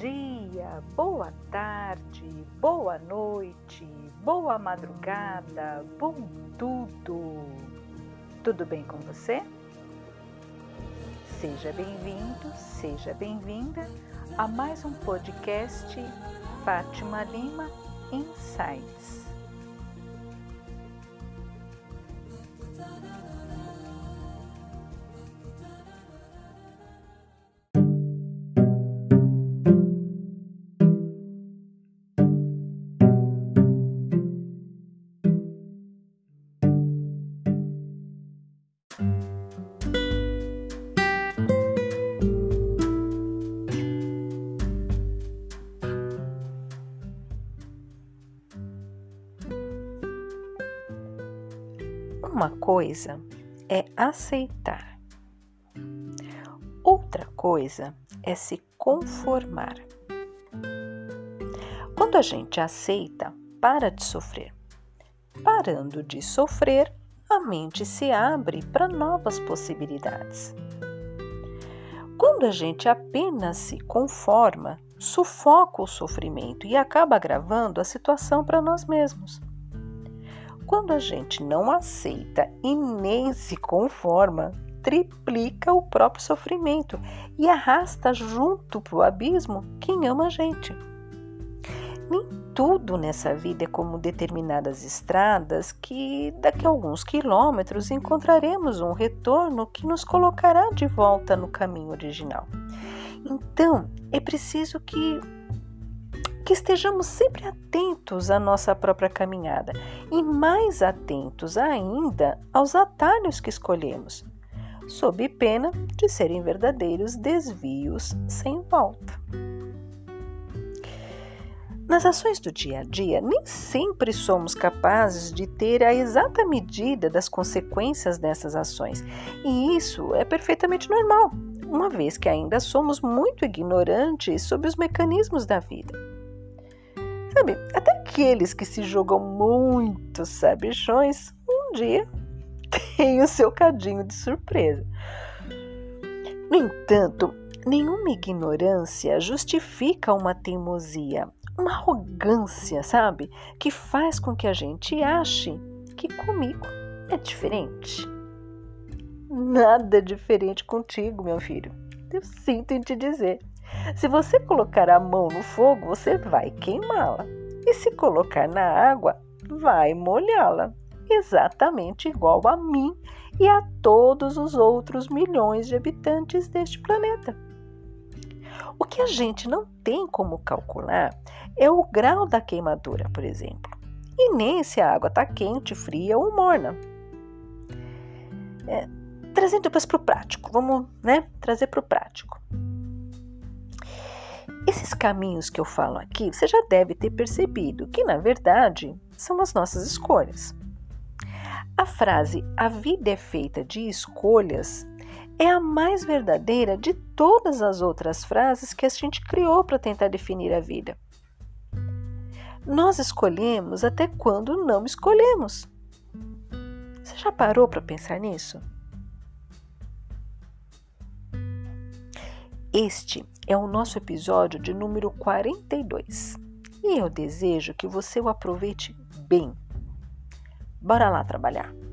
dia, boa tarde, boa noite, boa madrugada, bom tudo. Tudo bem com você? Seja bem-vindo, seja bem-vinda a mais um podcast Fátima Lima Insights. Uma coisa é aceitar, outra coisa é se conformar. Quando a gente aceita, para de sofrer. Parando de sofrer, a mente se abre para novas possibilidades. Quando a gente apenas se conforma, sufoca o sofrimento e acaba agravando a situação para nós mesmos. Quando a gente não aceita e nem se conforma, triplica o próprio sofrimento e arrasta junto para o abismo quem ama a gente. Nem tudo nessa vida é como determinadas estradas que daqui a alguns quilômetros encontraremos um retorno que nos colocará de volta no caminho original. Então, é preciso que que estejamos sempre atentos à nossa própria caminhada e mais atentos ainda aos atalhos que escolhemos, sob pena de serem verdadeiros desvios sem volta. Nas ações do dia a dia, nem sempre somos capazes de ter a exata medida das consequências dessas ações, e isso é perfeitamente normal, uma vez que ainda somos muito ignorantes sobre os mecanismos da vida. Sabe, até aqueles que se jogam muito sabichões, um dia têm o seu cadinho de surpresa. No entanto, nenhuma ignorância justifica uma teimosia, uma arrogância, sabe? Que faz com que a gente ache que comigo é diferente. Nada diferente contigo, meu filho. Eu sinto em te dizer. Se você colocar a mão no fogo, você vai queimá-la. E se colocar na água, vai molhá-la. Exatamente igual a mim e a todos os outros milhões de habitantes deste planeta. O que a gente não tem como calcular é o grau da queimadura, por exemplo, e nem se a água está quente, fria ou morna. É, trazendo depois para o prático, vamos né, trazer para o prático. Esses caminhos que eu falo aqui, você já deve ter percebido que, na verdade, são as nossas escolhas. A frase a vida é feita de escolhas é a mais verdadeira de todas as outras frases que a gente criou para tentar definir a vida. Nós escolhemos até quando não escolhemos. Você já parou para pensar nisso? Este é o nosso episódio de número 42 e eu desejo que você o aproveite bem. Bora lá trabalhar!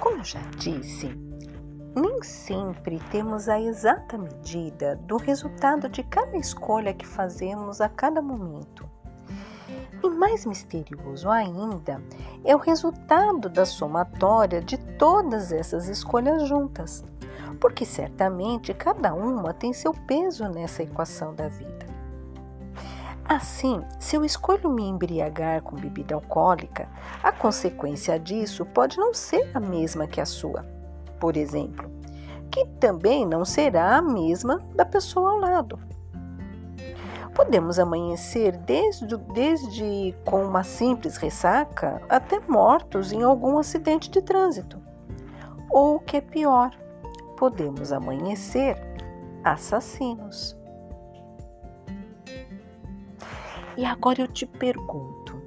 Como já disse, nem sempre temos a exata medida do resultado de cada escolha que fazemos a cada momento. E mais misterioso ainda é o resultado da somatória de todas essas escolhas juntas, porque certamente cada uma tem seu peso nessa equação da vida. Assim, se eu escolho me embriagar com bebida alcoólica, a consequência disso pode não ser a mesma que a sua, por exemplo, que também não será a mesma da pessoa ao lado. Podemos amanhecer desde, desde com uma simples ressaca até mortos em algum acidente de trânsito. ou o que é pior, podemos amanhecer assassinos. E agora eu te pergunto: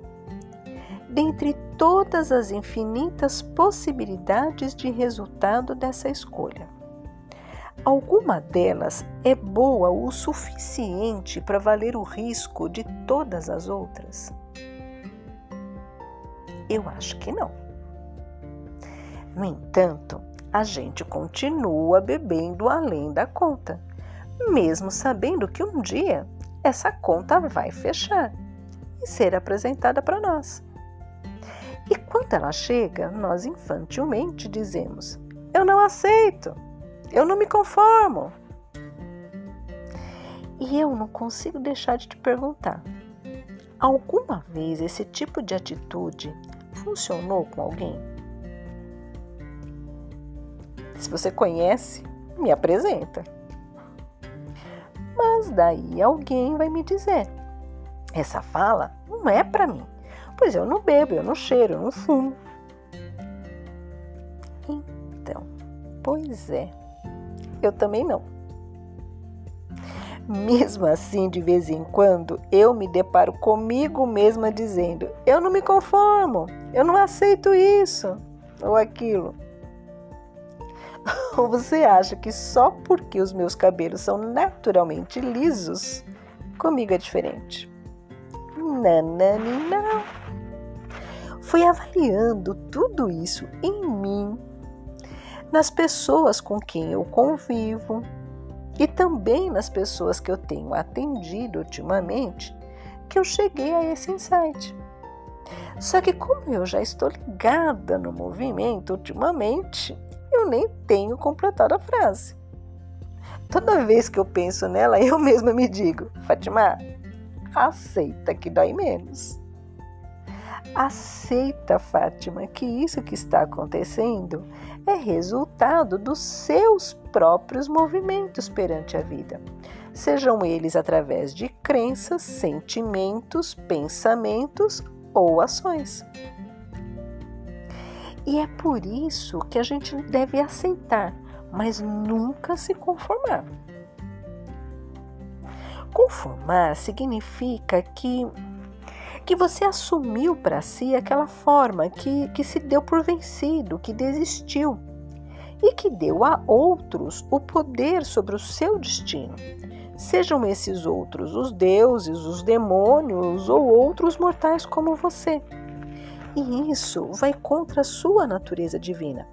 dentre todas as infinitas possibilidades de resultado dessa escolha, alguma delas é boa o suficiente para valer o risco de todas as outras? Eu acho que não. No entanto, a gente continua bebendo além da conta, mesmo sabendo que um dia essa conta vai fechar e ser apresentada para nós. E quando ela chega, nós infantilmente dizemos: Eu não aceito, eu não me conformo. E eu não consigo deixar de te perguntar: alguma vez esse tipo de atitude funcionou com alguém? Se você conhece, me apresenta. Daí alguém vai me dizer: essa fala não é para mim, pois eu não bebo, eu não cheiro, eu não fumo. Então, pois é, eu também não. Mesmo assim, de vez em quando, eu me deparo comigo mesma dizendo: eu não me conformo, eu não aceito isso ou aquilo. Ou você acha que só porque os meus cabelos são naturalmente lisos, comigo é diferente? Nanani, não. Fui avaliando tudo isso em mim, nas pessoas com quem eu convivo e também nas pessoas que eu tenho atendido ultimamente, que eu cheguei a esse insight. Só que como eu já estou ligada no movimento ultimamente, eu nem tenho completado a frase. Toda vez que eu penso nela, eu mesma me digo: Fatima, aceita que dói menos. Aceita, Fátima, que isso que está acontecendo é resultado dos seus próprios movimentos perante a vida, sejam eles através de crenças, sentimentos, pensamentos ou ações. E é por isso que a gente deve aceitar, mas nunca se conformar. Conformar significa que que você assumiu para si aquela forma, que, que se deu por vencido, que desistiu e que deu a outros o poder sobre o seu destino. Sejam esses outros os deuses, os demônios ou outros mortais como você. E isso vai contra a sua natureza divina,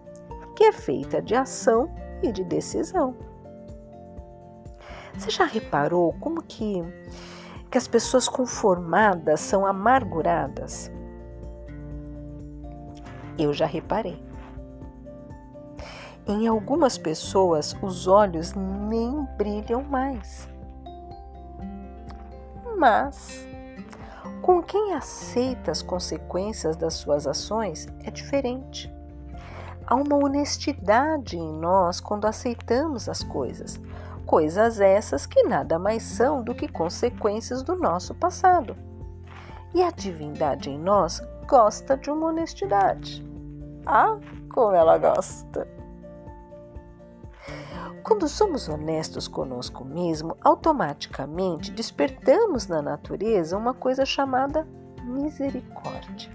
que é feita de ação e de decisão. Você já reparou como que, que as pessoas conformadas são amarguradas? Eu já reparei. Em algumas pessoas, os olhos nem brilham mais. Mas com quem aceita as consequências das suas ações é diferente. Há uma honestidade em nós quando aceitamos as coisas, coisas essas que nada mais são do que consequências do nosso passado. E a divindade em nós gosta de uma honestidade. Ah, como ela gosta! Quando somos honestos conosco mesmo, automaticamente despertamos na natureza uma coisa chamada misericórdia.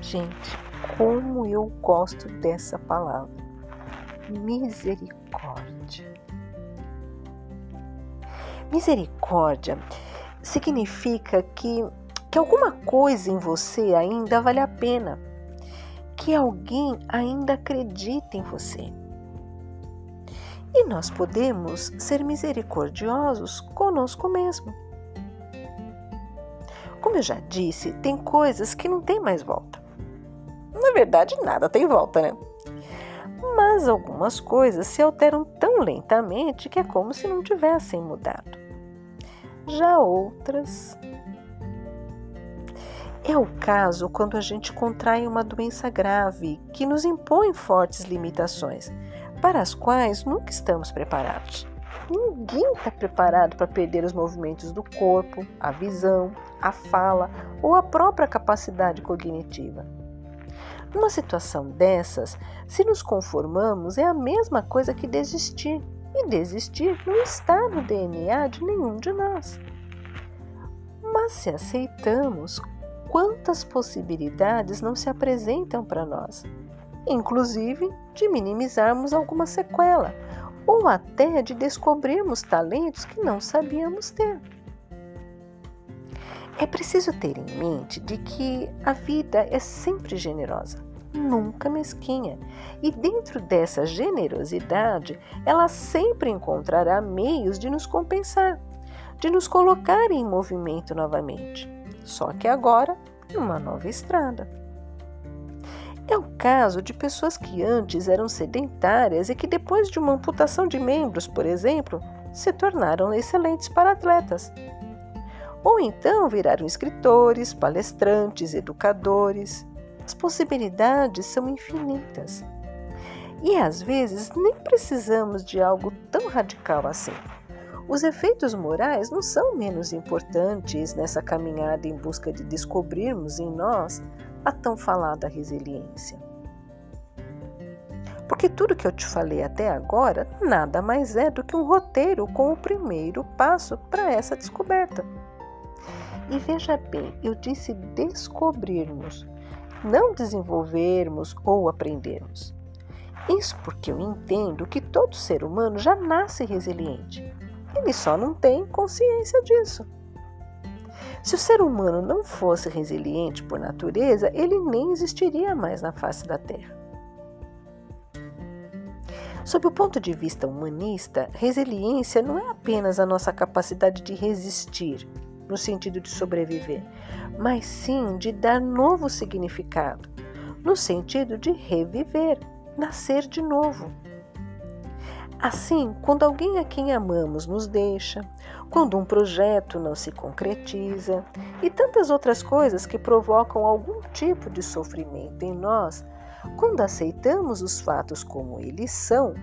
Gente, como eu gosto dessa palavra. Misericórdia. Misericórdia significa que, que alguma coisa em você ainda vale a pena, que alguém ainda acredita em você e nós podemos ser misericordiosos conosco mesmo. Como eu já disse, tem coisas que não tem mais volta. Na verdade, nada tem volta, né? Mas algumas coisas se alteram tão lentamente que é como se não tivessem mudado. Já outras. É o caso quando a gente contrai uma doença grave que nos impõe fortes limitações para as quais nunca estamos preparados. Ninguém está preparado para perder os movimentos do corpo, a visão, a fala ou a própria capacidade cognitiva. Numa situação dessas, se nos conformamos, é a mesma coisa que desistir. E desistir não está no DNA de nenhum de nós. Mas se aceitamos, quantas possibilidades não se apresentam para nós? Inclusive de minimizarmos alguma sequela ou até de descobrirmos talentos que não sabíamos ter. É preciso ter em mente de que a vida é sempre generosa, nunca mesquinha, e dentro dessa generosidade, ela sempre encontrará meios de nos compensar, de nos colocar em movimento novamente, só que agora numa nova estrada. É o caso de pessoas que antes eram sedentárias e que, depois de uma amputação de membros, por exemplo, se tornaram excelentes para atletas ou então viraram escritores, palestrantes, educadores. As possibilidades são infinitas. E às vezes nem precisamos de algo tão radical assim. Os efeitos morais não são menos importantes nessa caminhada em busca de descobrirmos em nós a tão falada resiliência. Porque tudo que eu te falei até agora nada mais é do que um roteiro com o primeiro passo para essa descoberta. E veja bem, eu disse descobrirmos, não desenvolvermos ou aprendermos. Isso porque eu entendo que todo ser humano já nasce resiliente. Ele só não tem consciência disso. Se o ser humano não fosse resiliente por natureza, ele nem existiria mais na face da Terra. Sob o ponto de vista humanista, resiliência não é apenas a nossa capacidade de resistir, no sentido de sobreviver, mas sim de dar novo significado, no sentido de reviver, nascer de novo. Assim, quando alguém a quem amamos nos deixa, quando um projeto não se concretiza e tantas outras coisas que provocam algum tipo de sofrimento em nós, quando aceitamos os fatos como eles são,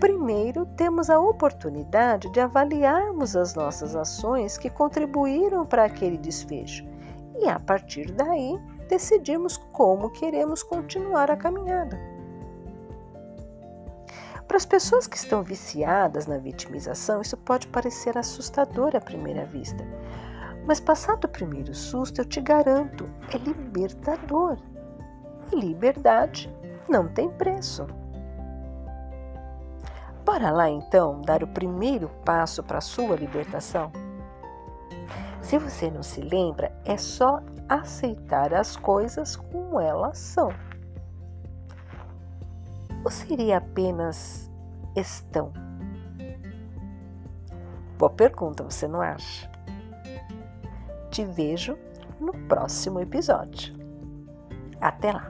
Primeiro, temos a oportunidade de avaliarmos as nossas ações que contribuíram para aquele desfecho e, a partir daí, decidirmos como queremos continuar a caminhada. Para as pessoas que estão viciadas na vitimização, isso pode parecer assustador à primeira vista. Mas passado o primeiro susto, eu te garanto, é libertador. E liberdade não tem preço. Bora lá então dar o primeiro passo para a sua libertação? Se você não se lembra, é só aceitar as coisas como elas são. Ou seria apenas estão? Boa pergunta, você não acha? Te vejo no próximo episódio. Até lá!